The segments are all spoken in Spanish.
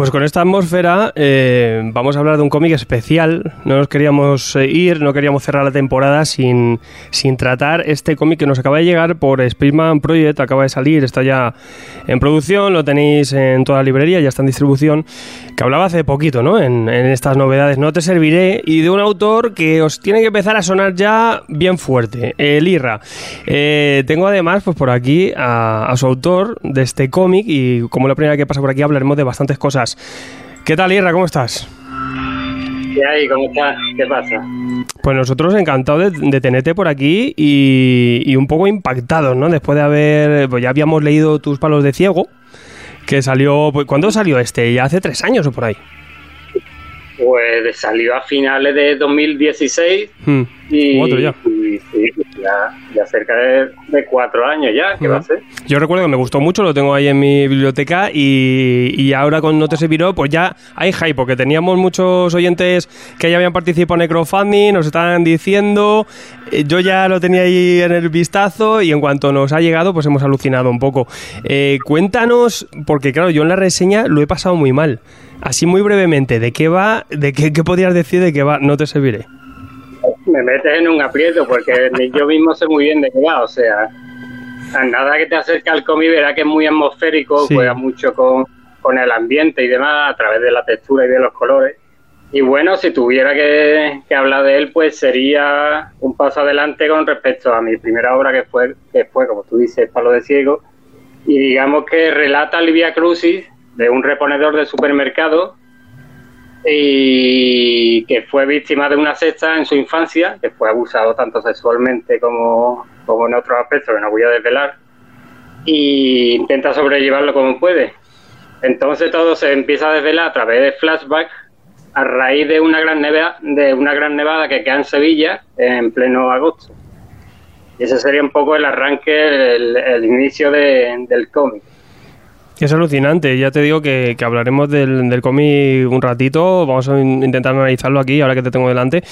Pues con esta atmósfera eh, vamos a hablar de un cómic especial. No nos queríamos eh, ir, no queríamos cerrar la temporada sin, sin tratar este cómic que nos acaba de llegar por Spaceman Project, acaba de salir, está ya en producción, lo tenéis en toda la librería, ya está en distribución, que hablaba hace poquito, ¿no? En, en estas novedades, No te serviré, y de un autor que os tiene que empezar a sonar ya bien fuerte, el Irra. Eh, tengo además, pues por aquí, a, a su autor de este cómic, y como la primera vez que pasa por aquí hablaremos de bastantes cosas. ¿Qué tal, Irra? ¿Cómo estás? ¿Qué hay? ¿Cómo estás? ¿Qué pasa? Pues nosotros encantados de, de tenerte por aquí y, y un poco impactados, ¿no? Después de haber, pues ya habíamos leído tus palos de ciego, que salió, pues, ¿cuándo salió este? Ya hace tres años o por ahí. Pues salió a finales de 2016 Hmm. y, Cuatro ya. y sí, ya, ya cerca de, de cuatro años ya, ¿qué va a ser? Yo recuerdo que me gustó mucho, lo tengo ahí en mi biblioteca y, y ahora con No te serviró, pues ya hay hype, porque teníamos muchos oyentes que ya habían participado en crowdfunding, nos estaban diciendo, eh, yo ya lo tenía ahí en el vistazo y en cuanto nos ha llegado, pues hemos alucinado un poco. Eh, cuéntanos, porque claro, yo en la reseña lo he pasado muy mal. Así muy brevemente, ¿de qué va? ¿De qué, qué podrías decir de qué va? No te serviré. Me metes en un aprieto porque yo mismo sé muy bien de qué va, o sea, a nada que te acerca al cómic verá que es muy atmosférico, Sí. juega mucho con, con el ambiente y demás a través de la textura y de los colores. Y bueno, si tuviera que, que hablar de él, pues sería un paso adelante con respecto a mi primera obra que fue, que fue como tú dices, Palo de Ciego. Y digamos que relata el Via Crucis de un reponedor de supermercado y que fue víctima de una secta en su infancia, que fue abusado tanto sexualmente como, como en otros aspectos que no voy a desvelar, y intenta sobrellevarlo como puede. Entonces todo se empieza a desvelar a través de flashbacks a raíz de una gran nevada, de una gran nevada que queda en Sevilla en pleno agosto. Y ese sería un poco el arranque, el, el inicio de- del cómic. Es alucinante, ya te digo que, hablaremos del, del cómic un ratito, vamos a in- intentar analizarlo aquí, ahora que te tengo delante.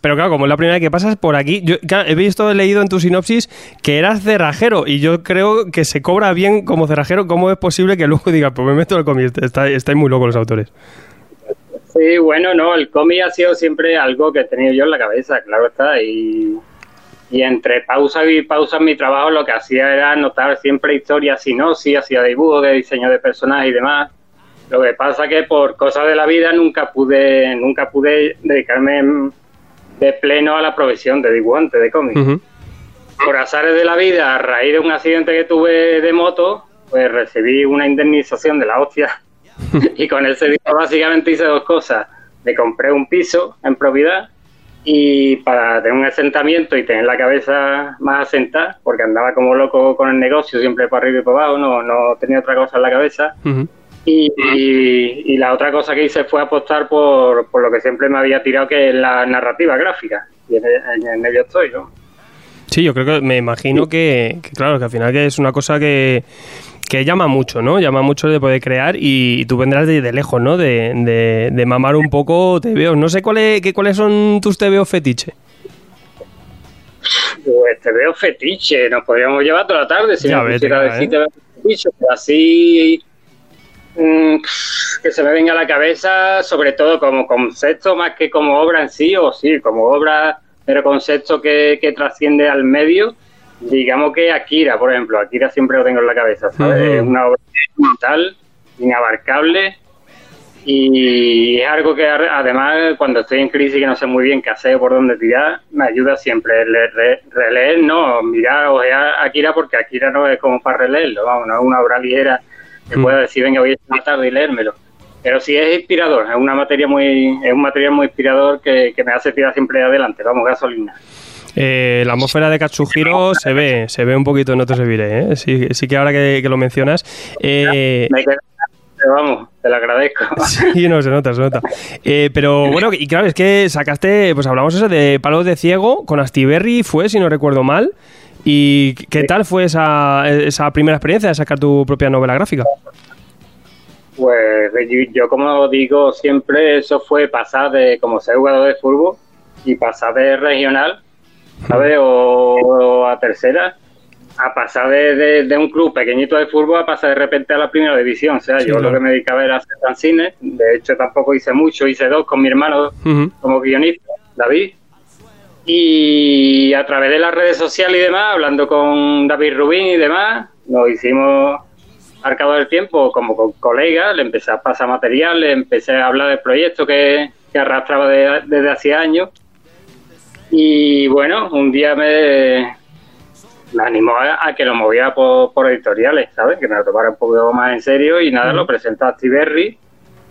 Pero claro, como es la primera vez que pasas por aquí, yo he visto, he leído en tu sinopsis que eras cerrajero y yo creo que se cobra bien como cerrajero, ¿cómo es posible que luego diga, pues me meto el cómic? Está, estáis muy locos los autores. Sí, bueno, no, el cómic ha sido siempre algo que he tenido yo en la cabeza, claro está, y, y entre pausa y pausa en mi trabajo lo que hacía era anotar siempre historias, sinopsis, hacía dibujos de diseño de personajes y demás. Lo que pasa que por cosas de la vida nunca pude, nunca pude dedicarme de pleno a la profesión de dibujante de cómic. Ujú. Por azares de la vida, a raíz de un accidente que tuve de moto, pues recibí una indemnización de la hostia. y con ese dinero básicamente hice dos cosas. Me compré un piso en propiedad y para tener un asentamiento y tener la cabeza más asentada, porque andaba como loco con el negocio, siempre para arriba y para abajo, no, no tenía otra cosa en la cabeza. Y, y- y la otra cosa que hice fue apostar por, por lo que siempre me había tirado, que es la narrativa gráfica. Y en, en- en ello estoy, ¿no? Sí, yo creo que me imagino que, que, claro, que al final que es una cosa que, que llama mucho, ¿no? Llama mucho de poder crear y, tú vendrás de, de lejos, ¿no? De, de, de mamar un poco TVO. No sé cuáles qué, cuáles son tus TVO fetiche. Pues te veo fetiche, nos podríamos llevar toda la tarde si Ya me ves, pusiera a venga, decir ¿eh? fetiche, pero así mm, que se me venga a la cabeza, sobre todo como concepto más que como obra en sí, o sí, como obra, pero concepto que, que trasciende al medio. Digamos que Akira, por ejemplo, Akira siempre lo tengo en la cabeza, ¿sabes? Es una obra brutal, inabarcable y es algo que además cuando estoy en crisis que no sé muy bien qué hacer por dónde tirar, me ayuda siempre releer, no, mirar, ojear Akira porque Akira no es como para releerlo, vamos, no es una obra ligera que pueda decir, venga, voy a estar tarde y leérmelo. Pero sí es inspirador, es una materia muy, es un material muy inspirador que, me hace tirar siempre adelante, vamos, gasolina. Eh, la atmósfera de Katsuhiro se ve, se ve un poquito en otros ¿eh? Sí, sí que ahora que, lo mencionas. Eh, vamos, te lo agradezco. Sí, no, se nota, se nota. Eh, pero bueno, y claro, es que sacaste, pues hablamos eso de Palos de Ciego con Astiberri, fue, si no recuerdo mal. ¿Y qué tal fue esa, esa primera experiencia de sacar tu propia novela gráfica? Pues yo, como digo siempre, eso fue pasar de como ser jugador de fútbol y pasar de regional, ¿sabes? O, a tercera, a pasar de, un club pequeñito de fútbol a pasar de repente a la primera división. O sea, yo lo que me dedicaba era hacer fanzines. De hecho, tampoco hice mucho, hice dos con mi hermano como guionista, David. Y a través de las redes sociales y demás, hablando con David Rubín y demás, nos hicimos al cabo del tiempo, como con colegas, le empecé a pasar material, le empecé a hablar del proyecto que, arrastraba desde hace años. Y bueno, un día me, me animó a, que lo moviera por, editoriales, ¿sabes? Que me lo tomara un poco más en serio y nada, lo presentó a Tiberry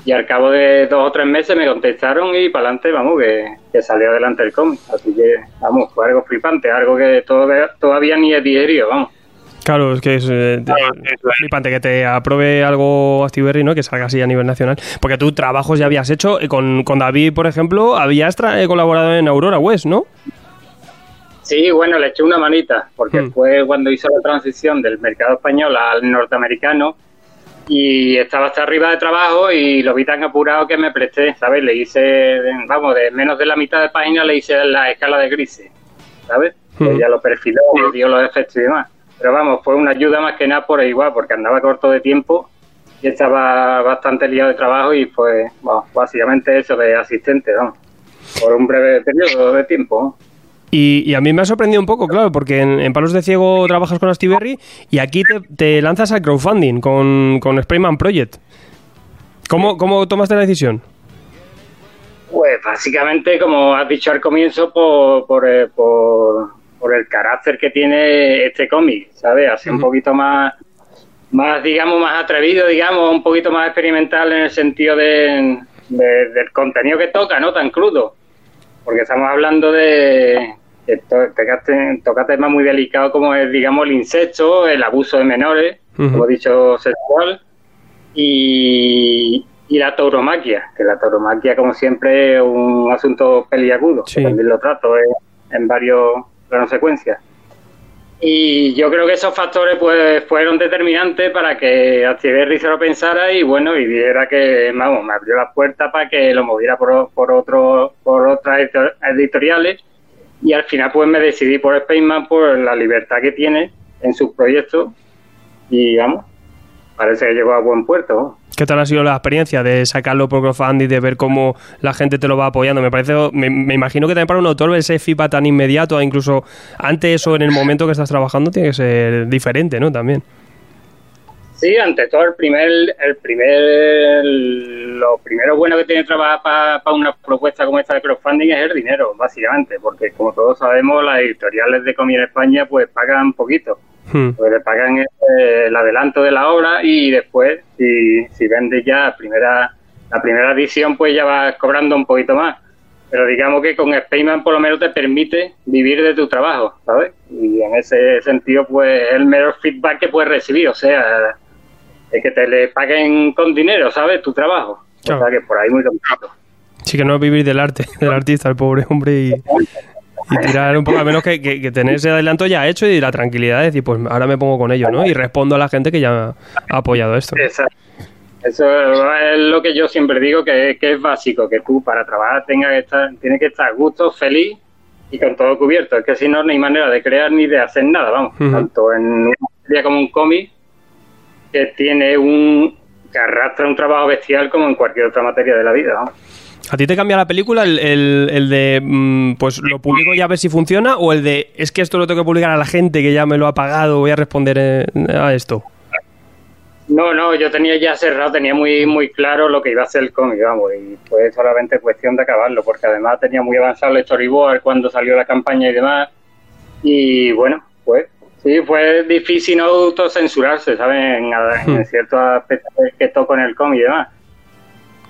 y al cabo de dos o tres meses me contestaron y para adelante, vamos, que, salió adelante el cómic. Así que, vamos, fue algo flipante, algo que todavía, todavía ni he digerido, vamos. Claro, es que es, eh, flipante que te apruebe algo Astiberri, ¿no? Que salga así a nivel nacional. Porque tú trabajos ya habías hecho. Eh, con, con David, por ejemplo, habías eh, colaborado en Aurora West, ¿no? Sí, bueno, le eché una manita, porque hmm. fue cuando hizo la transición del mercado español al norteamericano y estaba hasta arriba de trabajo y lo vi tan apurado que me presté, ¿sabes? Le hice, vamos, de menos de la mitad de página le hice la escala de grises, ¿sabes? Hmm. Ya lo perfiló, dio los efectos y demás. Pero vamos, fue una ayuda más que nada por igual, porque andaba corto de tiempo y estaba bastante liado de trabajo y fue básicamente eso de asistente, ¿no? por un breve periodo de tiempo. Y, a mí me ha sorprendido un poco, claro, porque en, Palos de Ciego trabajas con Astiberri y aquí te, lanzas al crowdfunding con, con Sprayman Project. ¿Cómo, ¿Cómo tomaste la decisión? Pues básicamente, como has dicho al comienzo, por, por, eh, por por el carácter que tiene este cómic, ¿sabes? Así un poquito más, más, digamos, más atrevido, digamos, un poquito más experimental en el sentido de, del contenido que toca, ¿no? Tan crudo. Porque estamos hablando de... Toca, temas muy delicados como es, digamos, el insecto, el abuso de menores, como he dicho, sexual, y, y la tauromaquia, que la tauromaquia, como siempre, es un asunto peliagudo. También lo trato en varios plano secuencia. Y yo creo que esos factores pues fueron determinantes para que Astiberri se lo pensara y bueno, y viera que, vamos, me abrió las puertas para que lo moviera por, por, otro, por otras editoriales y al final pues me decidí por Spaceman por la libertad que tiene en sus proyectos y vamos, parece que llegó a buen puerto. ¿Qué tal ha sido la experiencia de sacarlo por crowdfunding, de ver cómo la gente te lo va apoyando? Me parece, me, imagino que también para un autor ese feedback tan inmediato, incluso antes o en el momento que estás trabajando, tiene que ser diferente, ¿no? También. Sí, ante todo el primer, el primer, lo primero bueno que tiene trabajar para una propuesta como esta de crowdfunding es el dinero, básicamente, porque como todos sabemos, las editoriales de cómic en España pues pagan poquito. Hmm. Pues le pagan el adelanto de la obra y después, si, si vendes ya primera, la primera edición, pues ya vas cobrando un poquito más. Pero digamos que con Spaceman por lo menos te permite vivir de tu trabajo, ¿sabes? Y en ese sentido, pues es el mejor feedback que puedes recibir, o sea, es que te le paguen con dinero, ¿sabes? Tu trabajo. O sea que por ahí muy complicado. Sí, que no vivir del arte, del artista, el pobre hombre, y, y tirar un poco, al menos que, tener ese adelanto ya hecho y la tranquilidad de decir, pues ahora me pongo con ello, ¿no? Y respondo a la gente que ya ha apoyado esto. Exacto. Eso es lo que yo siempre digo que, es básico, que tú para trabajar tengas que estar, tienes que estar gusto, feliz y con todo cubierto. Es que si no, no hay manera de crear ni de hacer nada, vamos. Tanto en una serie como un cómic que tiene un que arrastra un trabajo bestial como en cualquier otra materia de la vida, vamos. ¿A ti te cambia la película el, el, de, mm, pues lo publico y a ver si funciona? ¿O el de, es que esto lo tengo que publicar a la gente que ya me lo ha pagado, voy a responder eh, a esto? No, no, yo tenía ya cerrado, tenía muy muy claro lo que iba a ser el cómic, vamos, y fue solamente cuestión de acabarlo, porque además tenía muy avanzado el storyboard cuando salió la campaña y demás, y bueno, pues sí, fue difícil no autocensurarse, ¿sabes? En, en hmm. ciertos aspectos que toco en el cómic y demás.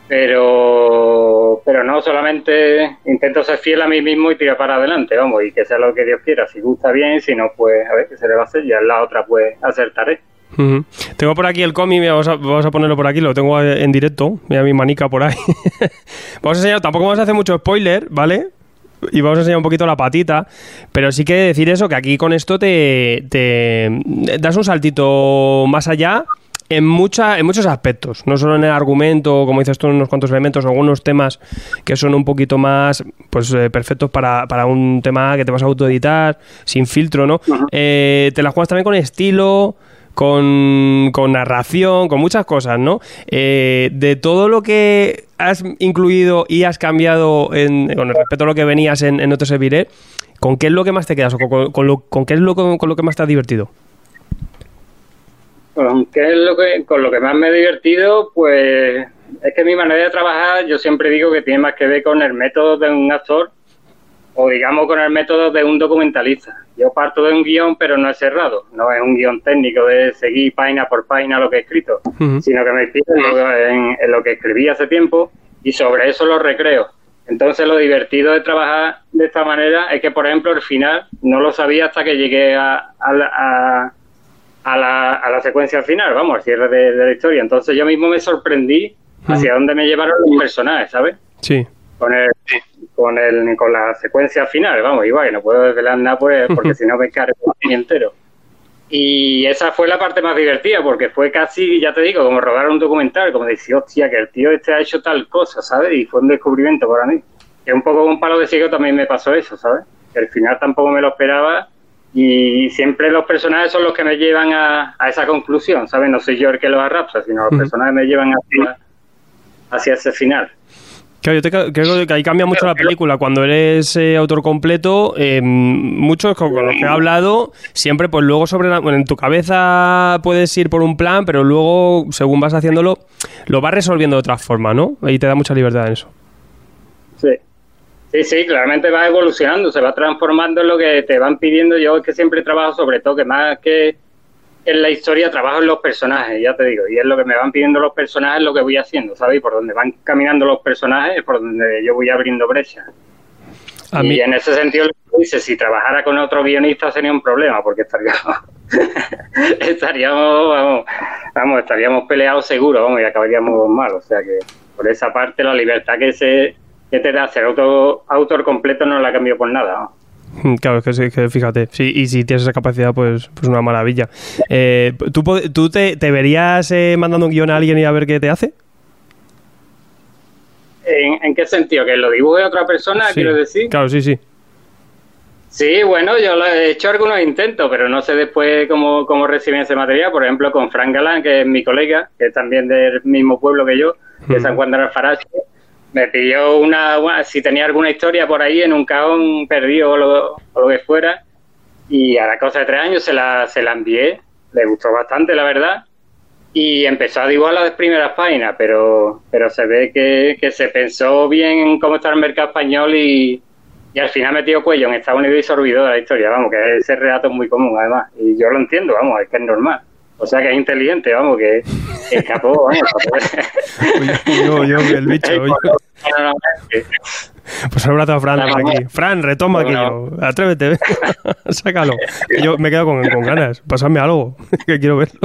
Pero, pero no, solamente intento ser fiel a mí mismo y tirar para adelante, vamos, y que sea lo que Dios quiera. Si gusta bien, si no, pues a ver qué se le va a hacer, ya la otra pues acertaré. Tengo por aquí el cómic, vamos a, vamos a ponerlo por aquí, lo tengo en directo, mira mi manica por ahí. vamos a enseñar, tampoco vamos a hacer mucho spoiler, ¿vale? Y vamos a enseñar un poquito la patita, pero sí que decir eso, que aquí con esto te, te das un saltito más allá en, mucha, en muchos aspectos, no solo en el argumento, como dices tú, en unos cuantos elementos, algunos temas que son un poquito más pues eh, perfectos para, para, un tema que te vas a autoeditar, sin filtro, ¿no? Eh, te la juegas también con estilo, con, narración, con muchas cosas, ¿no? Eh, de todo lo que has incluido y has cambiado en, con respecto a lo que venías en, en No te serviré, ¿con qué es lo que más te quedas? ¿O con, lo, qué es lo, con, lo que más te ha divertido? ¿Con qué es lo que, con lo que más me he divertido? Pues es que mi manera de trabajar, yo siempre digo que tiene más que ver con el método de un actor o digamos con el método de un documentalista. Yo parto de un guion, pero no es cerrado, no es un guion técnico de seguir página por página lo que he escrito, sino que me inspiro en, lo que escribí hace tiempo y sobre eso lo recreo. Entonces lo divertido de trabajar de esta manera es que, por ejemplo, el final no lo sabía hasta que llegué a, a, la, secuencia final, vamos, al cierre de, de, la historia. Entonces yo mismo me sorprendí hacia dónde me llevaron los personajes, ¿sabes? Sí con el, con el con la secuencia final, vamos, igual, no puedo desvelar nada pues, porque si no me cae el entero. Y esa fue la parte más divertida, porque fue casi, ya te digo, como rodar un documental, como decir, hostia, que el tío este ha hecho tal cosa, ¿sabes? Y fue un descubrimiento para mí. Que un poco un palo de ciego también me pasó eso, ¿sabes? Que al final tampoco me lo esperaba y siempre los personajes son los que me llevan a, a esa conclusión, ¿sabes? No soy yo el que lo arrastra, sino los personajes me llevan hacia, hacia ese final. Claro, yo creo que ahí cambia mucho la película. Cuando eres eh, autor completo, eh, muchos con, los que he hablado, siempre, pues luego sobre en tu cabeza puedes ir por un plan, pero luego, según vas haciéndolo, lo vas resolviendo de otra forma, ¿no? Y te da mucha libertad en eso. Sí. Sí, sí, claramente va evolucionando, se va transformando en lo que te van pidiendo. Yo es que siempre trabajo sobre todo, que más que en la historia trabajo en los personajes, ya te digo, y es lo que me van pidiendo los personajes, lo que voy haciendo, ¿sabes? Y por donde van caminando los personajes es por donde yo voy abriendo brechas. y en ese sentido, dice, si trabajara con otro guionista sería un problema, porque estaríamos, estaríamos, vamos, vamos, estaríamos peleados seguro, vamos, y acabaríamos mal. O sea que por esa parte la libertad que se que te da ser autor, autor completo no la cambio por nada. ¿no? Mm, claro, es que, fíjate, sí, y si tienes esa capacidad, pues, pues una maravilla. Eh, ¿Tú, tú te, verías eh, mandando un guion a alguien y a ver qué te hace? ¿En, qué sentido? ¿Que lo dibuje otra persona, quiero decir? Claro, sí, sí. Sí, bueno, yo he hecho algunos intentos, pero no sé después cómo, cómo reciben ese material. Por ejemplo, con Frank Galán, que es mi colega, que es también del mismo pueblo que yo, que es San Juan de Alfarache me pidió una, si tenía alguna historia por ahí en un caón perdido o lo, que fuera, y a la cosa de tres años se la, se la envié, le gustó bastante, la verdad, y empezó a dibujar las primeras páginas, pero, pero se ve que, que se pensó bien en cómo está el mercado español y, y al final metió cuello en Estados Unidos y se olvidó la historia, vamos, que ese relato es muy común además, y yo lo entiendo, vamos, es que es normal. O sea que es inteligente, vamos, que escapó, vamos. yo, yo, el bicho. Pues un abrazo a Fran aquí. Fran, retoma aquello. Atrévete, sácalo. Yo me quedo con, ganas. Pasarme algo, que quiero verlo.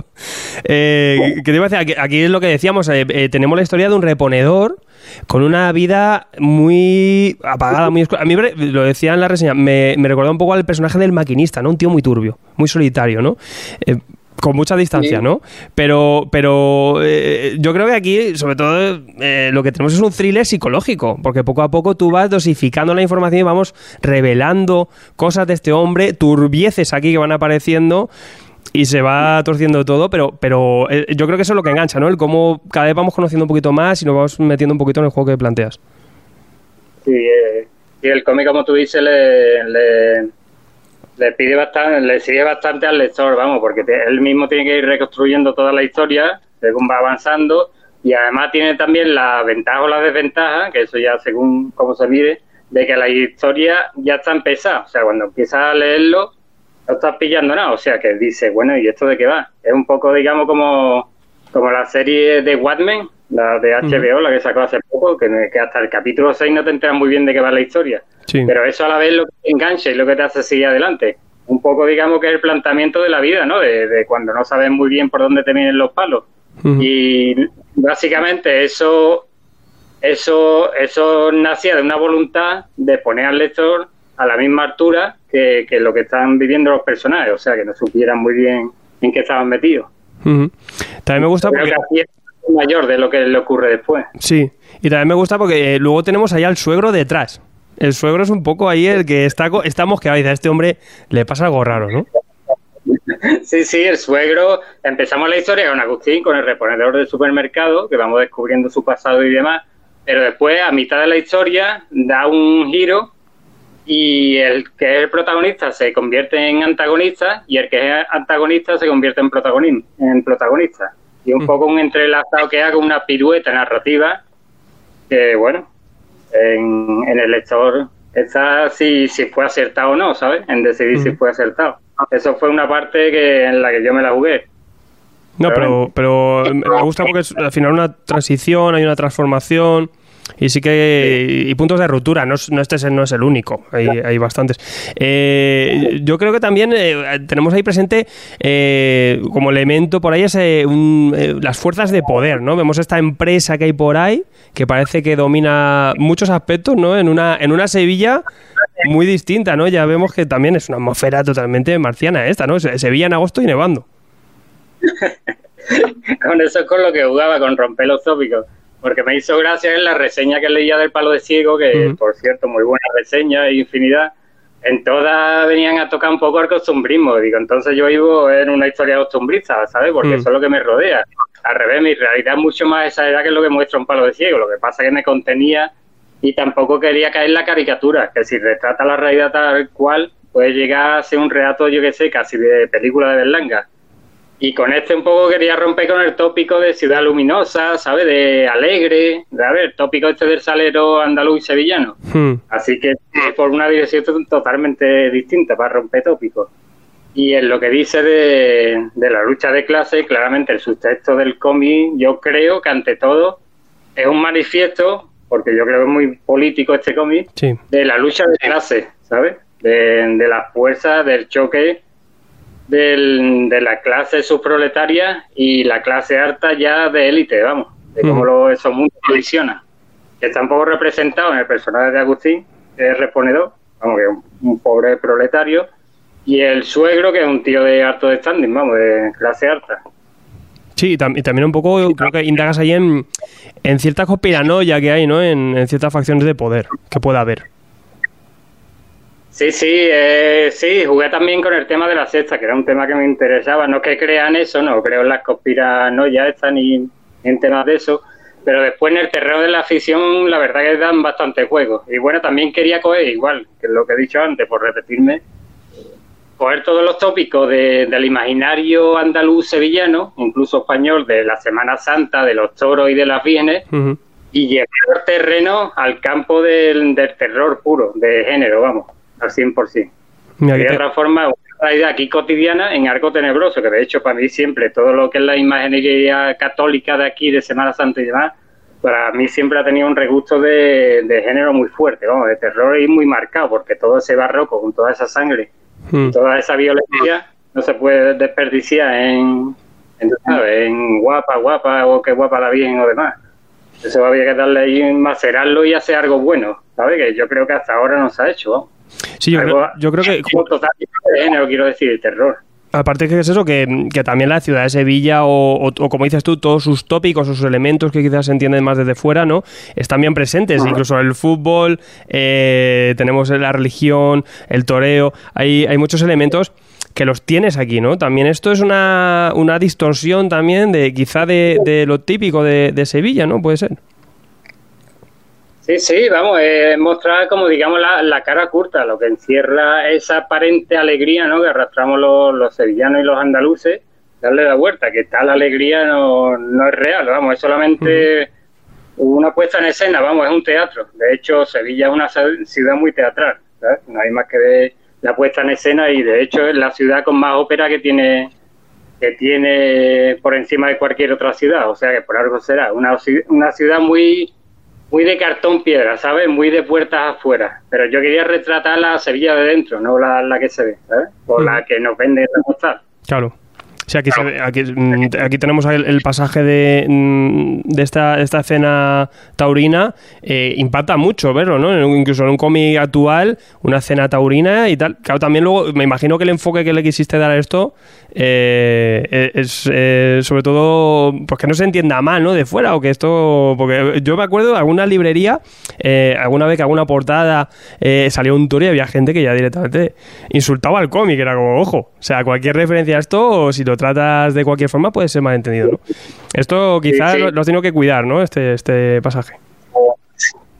Eh, ¿Qué te iba a decir? Aquí, es lo que decíamos. Eh, eh, tenemos la historia de un reponedor con una vida muy apagada, muy A mí lo decía en la reseña, me, me recordó un poco al personaje del maquinista, ¿no? Un tío muy turbio, muy solitario, ¿no? Eh, con mucha distancia, ¿no? Pero, pero eh, yo creo que aquí, sobre todo, eh, lo que tenemos es un thriller psicológico, porque poco a poco tú vas dosificando la información y vamos revelando cosas de este hombre, turbieces aquí que van apareciendo y se va torciendo todo, pero, pero eh, yo creo que eso es lo que engancha, ¿no? El cómo cada vez vamos conociendo un poquito más y nos vamos metiendo un poquito en el juego que planteas. Sí, eh, y el cómic, como tú dices, le, le, le pide bastante, le sigue bastante al lector, vamos, porque él mismo tiene que ir reconstruyendo toda la historia según va avanzando y además tiene también la ventaja o la desventaja, que eso ya según cómo se mide, de que la historia ya está empezada, o sea, cuando empiezas a leerlo no estás pillando nada, o sea, que dice, bueno, ¿y esto de qué va? Es un poco, digamos, como, como la serie de Watchmen, la de HBO, la que sacó hace poco, que, que hasta el capítulo 6 no te enteras muy bien de qué va la historia. Sí. Pero eso a la vez lo que te engancha y lo que te hace seguir adelante. Un poco, digamos, que es el planteamiento de la vida, ¿no? De, de cuando no sabes muy bien por dónde te vienen los palos. Y básicamente eso, eso, eso nacía de una voluntad de poner al lector a la misma altura que, que lo que están viviendo los personajes, o sea, que no supieran muy bien en qué estaban metidos. También me gusta Creo porque... mayor de lo que le ocurre después. Sí, y también me gusta porque eh, luego tenemos ahí al suegro detrás. El suegro es un poco ahí el que está, está mosqueado y dice, a este hombre le pasa algo raro, ¿no? Sí, sí, el suegro. Empezamos la historia con Agustín, con el reponedor del supermercado, que vamos descubriendo su pasado y demás. Pero después, a mitad de la historia, da un giro y el que es el protagonista se convierte en antagonista y el que es antagonista se convierte en, protagonismo, en protagonista. Y un Mm. poco un entrelazado que haga una pirueta narrativa que, bueno, en, en el lector está si, si fue acertado o no, ¿sabes? En decidir si Ujú. fue acertado. Eso fue una parte que en la que yo me la jugué. No, pero, pero me gusta porque es al final una transición, hay una transformación y sí que y puntos de ruptura. No, es- no este no es el único, hay, hay bastantes. Eh, yo creo que también eh, tenemos ahí presente eh, como elemento por ahí es, un- eh, las fuerzas de poder, ¿no? Vemos esta empresa que hay por ahí que parece que domina muchos aspectos, ¿no? En una en una Sevilla muy distinta, ¿no? Ya vemos que también es una atmósfera totalmente marciana esta, ¿no? Se- Sevilla en agosto y nevando. con eso es con lo que jugaba, con romper los tópicos. Porque me hizo gracia en la reseña que leía del Palo de Ciego, que por cierto, muy buena reseña e infinidad. En todas venían a tocar un poco el costumbrismo. Digo, entonces yo vivo en una historia costumbrista, ¿sabes? Porque Mm. eso es lo que me rodea. Al revés, mi realidad es mucho más exagerada que lo que muestra un Palo de Ciego. Lo que pasa es que me contenía y tampoco quería caer en la caricatura, que si retrata la realidad tal cual, puede llegar a ser un relato, yo que sé, casi de película de Berlanga. Y con este un poco quería romper con el tópico de ciudad luminosa, ¿sabes? De alegre, de, a ver, el tópico este del salero andaluz y sevillano. Hmm. Así que eh, por una dirección totalmente distinta para romper tópicos. Y en lo que dice de, de la lucha de clase, claramente el subtexto del cómic, yo creo que ante todo es un manifiesto, porque yo creo que es muy político este cómic, Sí. de la lucha de clase, ¿sabes? De, de las fuerzas, del choque del- de la clase subproletaria y la clase alta ya de élite, vamos, de cómo lo, esos mundos colisionan. Que está un poco representado en el personaje de Agustín, que es reponedor, vamos, que es un, un pobre proletario, y el suegro, que es un tío de alto standing, vamos, de clase alta. Sí, y, tam- y también un poco creo que indagas ahí en, en cierta conspiranoia que hay, ¿no? En, en ciertas facciones de poder que pueda haber. Sí, sí, eh, sí, jugué también con el tema de la sexta, que era un tema que me interesaba. No que crean eso, no creo en las conspiranoias estas ni, en temas de eso, pero después en el terreno de la ficción, la verdad que dan bastante juego. Y bueno, también quería coger, igual que lo que he dicho antes, por repetirme, coger todos los tópicos de- del imaginario andaluz sevillano, incluso español, de la Semana Santa, de los toros y de las vírgenes, Ujú. y llevar el terreno al campo del, del terror puro, de género, vamos, al 100%. Mira, de te- otra forma, una realidad aquí cotidiana en algo tenebroso, que de hecho para mí siempre todo lo que es la imaginería católica de aquí, de Semana Santa y demás, para mí siempre ha tenido un regusto de, de género muy fuerte, vamos, de terror y muy marcado, porque todo ese barroco con toda esa sangre, Mm. toda esa violencia, no se puede desperdiciar en, en, sabes, en guapa, guapa, o que guapa la Virgen o demás. Eso había que darle ahí, macerarlo y hacer algo bueno, ¿sabes? Que yo creo que hasta ahora no se ha hecho, vamos. Sí, yo Algo- creo, yo creo que totalmente de género, quiero decir, terror. Aparte que es eso, que, que también la ciudad de Sevilla, o, o- o como dices tú, todos sus tópicos, sus elementos que quizás se entienden más desde fuera, ¿no? Están bien presentes, incluso el fútbol, eh, tenemos la religión, el toreo, hay, hay muchos elementos que los tienes aquí, ¿no? También esto es una, una distorsión también de quizá de, de lo típico de, de Sevilla, ¿no? Puede ser. Sí, sí, vamos, es mostrar como digamos la, cara curta, lo que encierra esa aparente alegría ¿no? que arrastramos los, sevillanos y los andaluces, darle la vuelta, que tal alegría no, no es real, vamos, es solamente una puesta en escena, vamos, es un teatro. De hecho, Sevilla es una ciudad muy teatral, no hay más que ver la puesta en escena y de hecho es la ciudad con más ópera que tiene que tiene por encima de cualquier otra ciudad, o sea que por algo será una, una ciudad muy muy de cartón piedra, ¿sabes? Muy de puertas afuera. Pero yo quería retratar la Sevilla de dentro, no la, la que se ve, ¿sabes? O la que nos vende la postal. Claro. Sí, aquí, mm, aquí, tenemos el, pasaje de, mm, de esta, esta escena taurina. Eh, impacta mucho verlo, ¿no? Incluso en un cómic actual, una escena taurina y tal. Claro, también luego me imagino que el enfoque que le quisiste dar a esto eh, e, es eh, sobre todo pues que no se entienda mal, ¿no? De fuera o que esto... Porque yo me acuerdo de alguna librería, alguna vez que alguna portada salió un tour y había gente que ya directamente insultaba al cómic. Era como, ojo, o sea, cualquier referencia a esto, si lo tratas de cualquier forma puede ser malentendido, ¿no? Esto quizás Lo, has tenido que cuidar, ¿no? Este, este pasaje.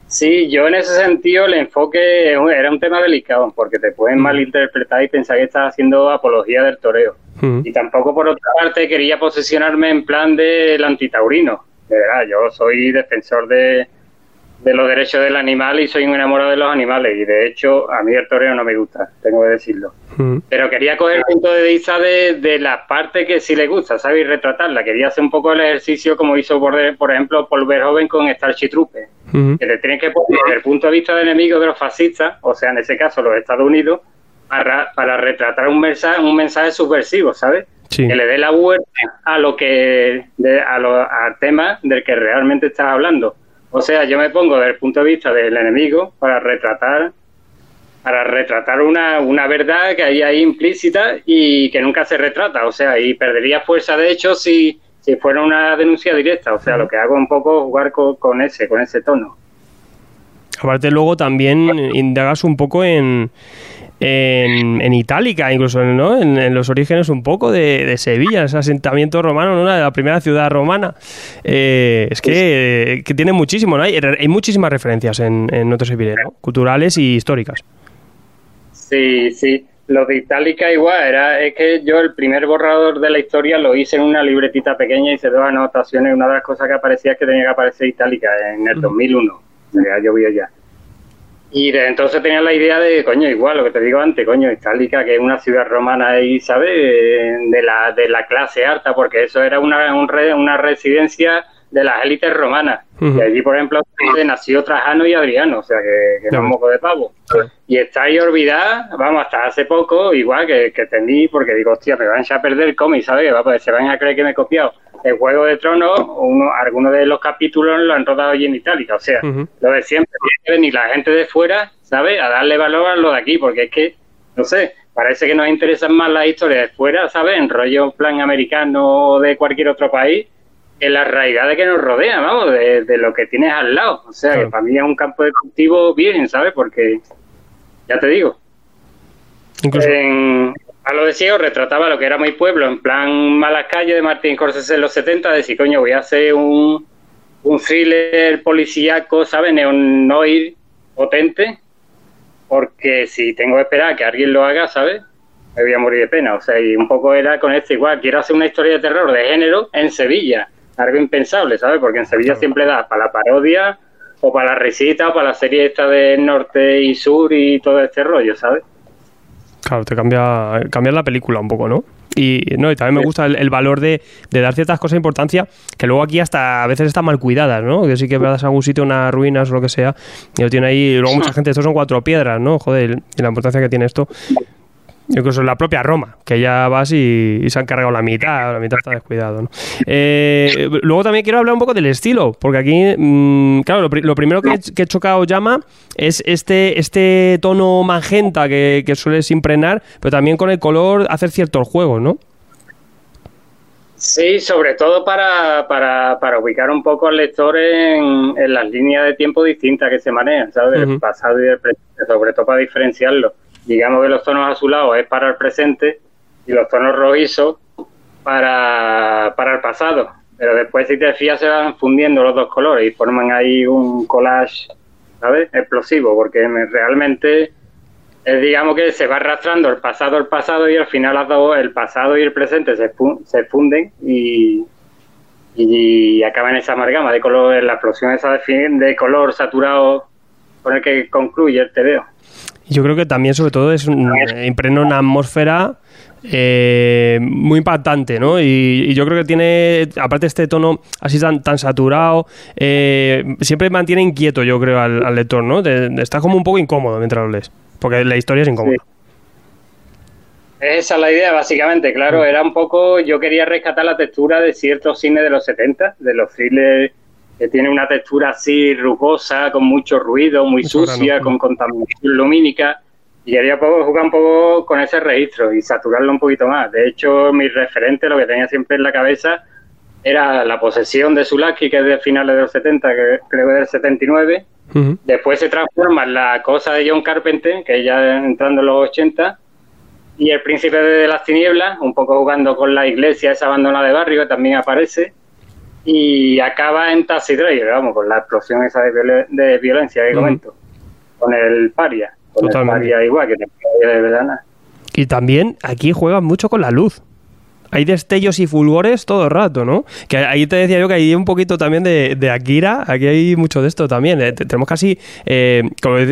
Sí, yo en ese sentido el enfoque era un tema delicado, porque te pueden mm. malinterpretar y pensar que estás haciendo apología del toreo. Mm. Y tampoco, por otra parte, quería posicionarme en plan del antitaurino. De verdad, yo soy defensor de, de los derechos del animal y soy un enamorado de los animales. Y de hecho, a mí el toreo no me gusta, tengo que decirlo. Pero quería coger el punto de vista de, la parte que sí le gusta, ¿sabes? Y retratarla. Quería hacer un poco el ejercicio como hizo, por, por ejemplo, Paul Verhoeven con Starship Troopers. Que le tienen que poner desde el punto de vista de enemigo de los fascistas, o sea, en ese caso los Estados Unidos, para, para retratar un mensaje, un mensaje subversivo, ¿sabes? Que le dé la vuelta a lo que a lo, al tema del que realmente estás hablando. O sea, yo me pongo desde el punto de vista del enemigo para retratar para retratar una, una verdad que hay ahí implícita y que nunca se retrata, o sea, y perdería fuerza de hecho si, si fuera una denuncia directa, o sea, lo que hago un poco jugar con, ese, con ese tono. Aparte luego también indagas un poco en, en, Itálica, incluso ¿no? en, los orígenes un poco de, Sevilla, ese asentamiento romano, ¿no? la primera ciudad romana. Eh, es que, tiene muchísimo, ¿no? hay, hay muchísimas referencias en, en Otro ¿no? culturales y históricas. Sí, sí. Lo de Itálica igual, era, es que yo el primer borrador de la historia lo hice en una libretita pequeña, hice dos anotaciones, una de las cosas que aparecía es que tenía que aparecer Itálica en el 2001, ya llovió ya. Y de entonces tenía la idea de, coño, igual, lo que te digo antes, coño, Itálica, que es una ciudad romana ahí, ¿sabes? De la, de la clase alta, porque eso era una, una residencia de las élites romanas. Y allí, por ejemplo, nació Trajano y Adriano, o sea, que, que no es moco de pavo. Y está ahí olvidada, vamos, hasta hace poco, igual que, que entendí, porque digo, hostia, me van a perder el cómic, ¿sabes? Va, pues se van a creer que me he copiado el Juego de Tronos, uno, algunos de los capítulos lo han rodado allí en Itálica, o sea, lo de siempre, ni la gente de fuera, ¿sabes? A darle valor a lo de aquí, porque es que, no sé, parece que nos interesan más las historias de fuera, ¿sabes? En rollo plan americano o de cualquier otro país, en la realidad de que nos rodea, vamos, de, lo que tienes al lado. O sea, que para mí es un campo de cultivo bien, ¿sabes? Porque, ya te digo, a lo de ciego retrataba lo que era mi pueblo, en plan Malas Calles de Martín Scorsese en los 70, de decir, coño, voy a hacer un, un thriller policíaco, ¿sabes? Neonoir potente, porque si tengo que esperar a que alguien lo haga, ¿sabes? Me voy a morir de pena. O sea, y un poco era con esto igual, quiero hacer una historia de terror de género en Sevilla algo impensable, ¿sabes? Porque en Sevilla siempre da para la parodia o para la risita o para la serie esta de norte y sur y todo este rollo, ¿sabes? Claro, te cambia, cambia la película un poco, ¿no? Y, no, y también me gusta el, valor de, dar ciertas cosas de importancia que luego aquí hasta a veces están mal cuidadas, ¿no? Que sí que vas a algún sitio, unas ruinas o lo que sea, y lo tiene ahí, y luego mucha gente, estos son cuatro piedras, ¿no? Joder, y la importancia que tiene esto. Incluso en la propia Roma, que ya vas y, se han cargado la mitad, la mitad está descuidado. Eh, luego también quiero hablar un poco del estilo, porque aquí, mm, claro, lo, primero que, he chocado llama es este, este tono magenta que, que sueles impregnar, pero también con el color hacer ciertos juegos, ¿no? Sí, sobre todo para, para, para ubicar un poco al lector en, en, las líneas de tiempo distintas que se manejan, ¿sabes? Del pasado y del presente, sobre todo para diferenciarlo digamos que los tonos azulados es para el presente y los tonos rojizos para, para el pasado. Pero después, si te fías, se van fundiendo los dos colores y forman ahí un collage ¿sabes? Explosivo, porque realmente es, digamos que se va arrastrando el pasado el pasado y al final las dos, el pasado y el presente se, se funden y, y acaban esa amalgama de color, la explosión esa de, de color saturado con el que concluye el TVO. Yo creo que también, sobre todo, es un, impregna una atmósfera eh, muy impactante, ¿no? Y, yo creo que tiene, aparte este tono así tan, tan saturado, eh, siempre mantiene inquieto, yo creo, al, lector, ¿no? está como un poco incómodo mientras lo lees, porque la historia es incómoda. Esa es la idea, básicamente, claro, era un poco, yo quería rescatar la textura de ciertos cines de los 70, de los thrillers que tiene una textura así rugosa, con mucho ruido, muy sucia, con contaminación lumínica. Y quería jugar un poco con ese registro y saturarlo un poquito más. De hecho, mi referente, lo que tenía siempre en la cabeza, era la posesión de Sulaki, que es de finales de los 70, que creo que es del 79. Después se transforma en la cosa de John Carpenter, que ya entrando en los 80. Y el príncipe de las tinieblas, un poco jugando con la iglesia esa abandonada de barrio, que también aparece y acaba en Taxi vamos, con la explosión esa de, violencia que comento, con el paria, con el paria igual, que de verdad nada. Y también aquí juegan mucho con la luz. Hay destellos y fulgores todo el rato, ¿no? Que ahí te decía yo que hay un poquito también de, Akira, aquí hay mucho de esto también. Eh, tenemos casi eh,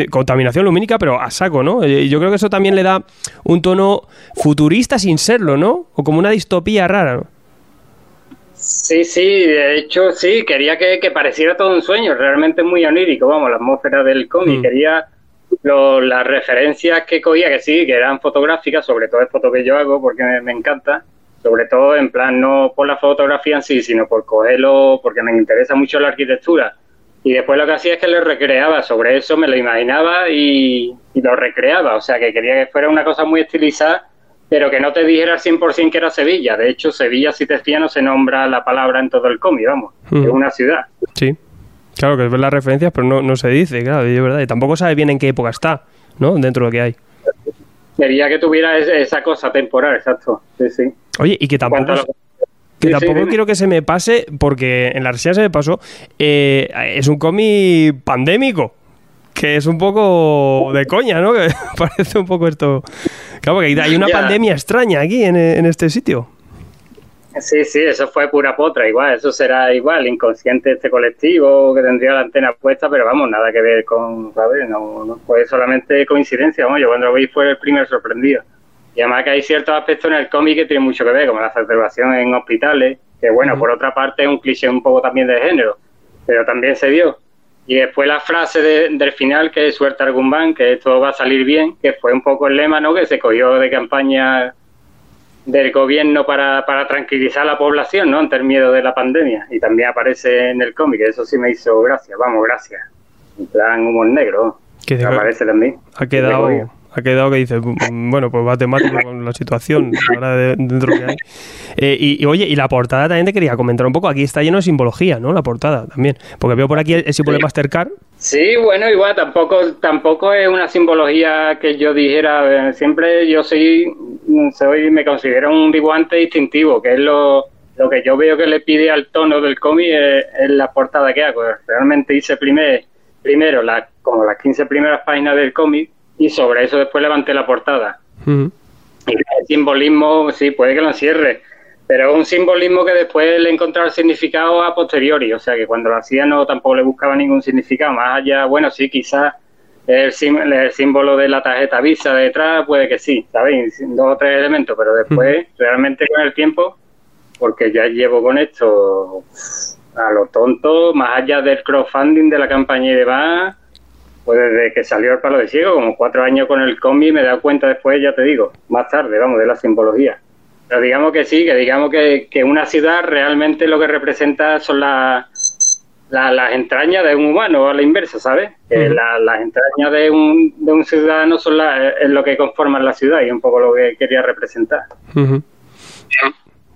contaminación lumínica, pero a saco, ¿no? Eh, yo creo que eso también le da un tono futurista sin serlo, ¿no? O como una distopía rara, ¿no? Sí, sí, de hecho sí, quería que, pareciera todo un sueño, realmente muy onírico, vamos, la atmósfera del cómic, mm. quería las referencias que cogía, que sí, que eran fotográficas, sobre todo es foto que yo hago porque me, encanta, sobre todo en plan no por la fotografía en sí, sino por cogerlo, porque me interesa mucho la arquitectura. Y después lo que hacía es que lo recreaba, sobre eso me lo imaginaba y, y lo recreaba, o sea que quería que fuera una cosa muy estilizada pero que no te dijera al 100% que era Sevilla. De hecho, Sevilla, si te fías, no se nombra la palabra en todo el cómic, vamos. Es una ciudad. Sí. Claro que ves las referencias, pero no, no se dice, claro, es verdad. Y tampoco sabe bien en qué época está, ¿no? Dentro de lo que hay. Quería que tuviera esa cosa temporal, exacto. Sí, sí. Oye, y que tampoco... Que tampoco quiero que se me pase, porque en la reseña se me pasó, eh, es un cómic pandémico que es un poco de coña, ¿no? Que parece un poco esto. Claro, porque hay una pandemia extraña aquí en, este sitio. Sí, sí, eso fue pura potra, igual, eso será igual, inconsciente este colectivo que tendría la antena puesta, pero vamos, nada que ver con, ¿sabes? No, no fue solamente coincidencia, vamos, yo cuando lo vi fue el primer sorprendido. Y además que hay ciertos aspectos en el cómic que tienen mucho que ver, como la observación en hospitales, que bueno, por otra parte es un cliché un poco también de género, pero también se dio. Y después la frase del final, que es suerte algún que esto va a salir bien, que fue un poco el lema ¿no? que se cogió de campaña del gobierno para, para tranquilizar a la población, ¿no? Ante el miedo de la pandemia. Y también aparece en el cómic, eso sí me hizo gracia, vamos, gracias. En plan humor negro. Que aparece también. Ha quedado ha quedado que dice, bueno, pues va temático con la situación ahora dentro que hay. Eh, y, oye, y la portada también te quería comentar un poco. Aquí está lleno de simbología, ¿no? La portada también. Porque veo por aquí el, símbolo de Mastercard. Sí, bueno, igual tampoco tampoco es una simbología que yo dijera. Eh, siempre yo soy, soy me considero un dibujante distintivo, que es lo, lo que yo veo que le pide al tono del cómic es, la portada que hago. Realmente hice primer, primero la, como las 15 primeras páginas del cómic y sobre eso después levanté la portada. Y el simbolismo, sí, puede que lo encierre, pero es un simbolismo que después le encontraba el significado a posteriori, o sea que cuando lo hacía no tampoco le buscaba ningún significado, más allá, bueno, sí, quizás el, el símbolo de la tarjeta Visa detrás, puede que sí, ¿sabéis? Dos o tres elementos, pero después, realmente con el tiempo, porque ya llevo con esto a lo tonto, más allá del crowdfunding de la campaña de va pues desde que salió el palo de ciego, como cuatro años con el combi, me he dado cuenta después, ya te digo, más tarde, vamos, de la simbología. Pero digamos que sí, que digamos que, que una ciudad realmente lo que representa son las las entrañas de un humano, a la inversa, ¿sabes? las entrañas de un, de un ciudadano son la, es lo que conforman la ciudad y un poco lo que quería representar.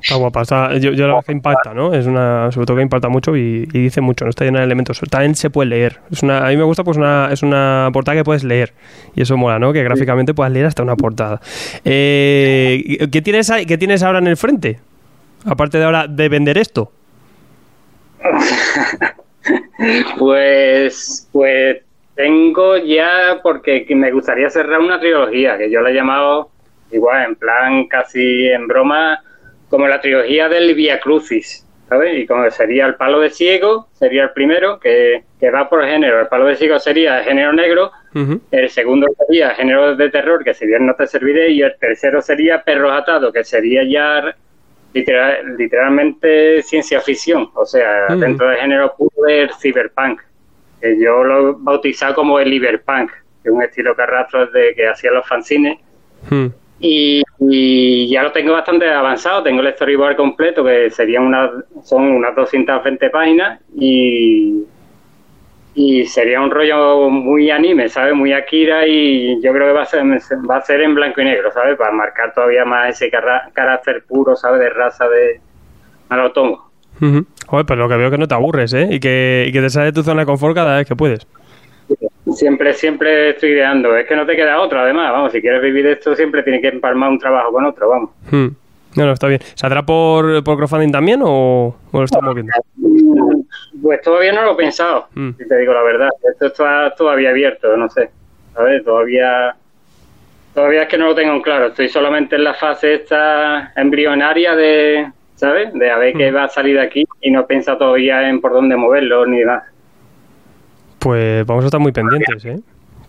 Está guapa, yo, yo, la verdad que impacta, ¿no? Es una, sobre todo que impacta mucho y, dice mucho, no está llena de elementos. También se puede leer. Es una, a mí me gusta, pues una, es una portada que puedes leer. Y eso mola, ¿no? Que gráficamente puedas leer hasta una portada. Eh, ¿qué, tienes, ¿Qué tienes ahora en el frente? Aparte de ahora de vender esto. pues, pues tengo ya, porque me gustaría cerrar una trilogía, que yo la he llamado igual, en plan casi en broma, como la trilogía del Via Crucis, ¿sabes? Y como sería el palo de ciego, sería el primero, que, que va por género. El palo de ciego sería el género negro, el segundo sería género de terror, que sería No te serviré, y el tercero sería Perros atados, que sería ya literalmente ciencia ficción, o sea, dentro del género puro del cyberpunk, que yo lo he bautizado como el cyberpunk, que es un estilo que arrastro de que hacía los fanzines. Y, ya lo tengo bastante avanzado, tengo el storyboard completo, que serían unas, son unas 220 páginas, y, y sería un rollo muy anime, ¿sabes? Muy Akira, y yo creo que va a ser, va a ser en blanco y negro, ¿sabes? Para marcar todavía más ese carácter puro, ¿sabes? De raza de Narutomo. Joder, pues lo que veo que no te aburres, ¿eh? Y que, y que te sale de tu zona de confort cada vez que puedes. Siempre, siempre estoy ideando. Es que no te queda otra, además. Vamos, si quieres vivir esto, siempre tienes que empalmar un trabajo con otro, vamos. Hmm. No, no, está bien. ¿Saldrá por, por crowdfunding también o, lo estamos viendo? Pues todavía no lo he pensado, hmm. si te digo la verdad. Esto está todavía abierto, no sé. ¿Sabes? Todavía. Todavía es que no lo tengo en claro. Estoy solamente en la fase esta embrionaria de. ¿Sabes? De a ver qué hmm. va a salir de aquí y no piensa todavía en por dónde moverlo ni nada. Pues vamos a estar muy pendientes, ¿eh?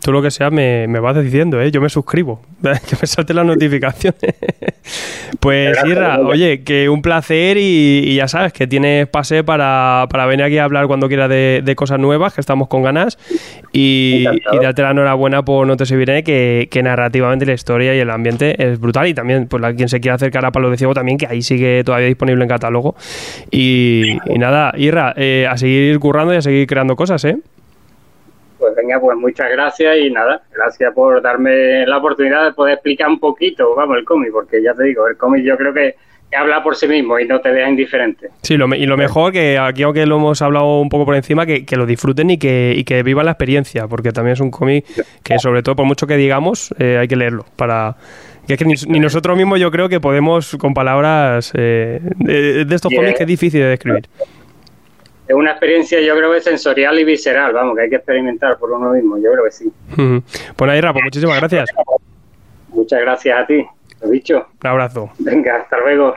Tú lo que sea me, me vas diciendo, ¿eh? Yo me suscribo, que me salte las notificaciones. pues Irra, oye, que un placer y, ya sabes que tienes pase para, venir aquí a hablar cuando quieras de, cosas nuevas, que estamos con ganas. Y, y darte la enhorabuena por No te serviré, que, que narrativamente la historia y el ambiente es brutal. Y también, pues quien se quiera acercar a Palo de Ciego también, que ahí sigue todavía disponible en catálogo. Y, nada, Irra, eh, a seguir currando y a seguir creando cosas, ¿eh? Pues venga, pues muchas gracias y nada, gracias por darme la oportunidad de poder explicar un poquito, vamos, el cómic, porque ya te digo, el cómic yo creo que, habla por sí mismo y no te deja indiferente. Sí, y lo mejor que aquí, aunque lo hemos hablado un poco por encima, que, lo disfruten y que, y que vivan la experiencia, porque también es un cómic que, sobre todo, por mucho que digamos, eh, hay que leerlo para que es que ni, nosotros mismos yo creo que podemos con palabras eh, de, estos cómics que es difícil de describir es una experiencia, yo creo que sensorial y visceral, vamos, que hay que experimentar por uno mismo, yo creo que sí. Pues ahí, Rapo, muchísimas gracias. Muchas gracias a ti, lo dicho. Un abrazo. Venga, hasta luego.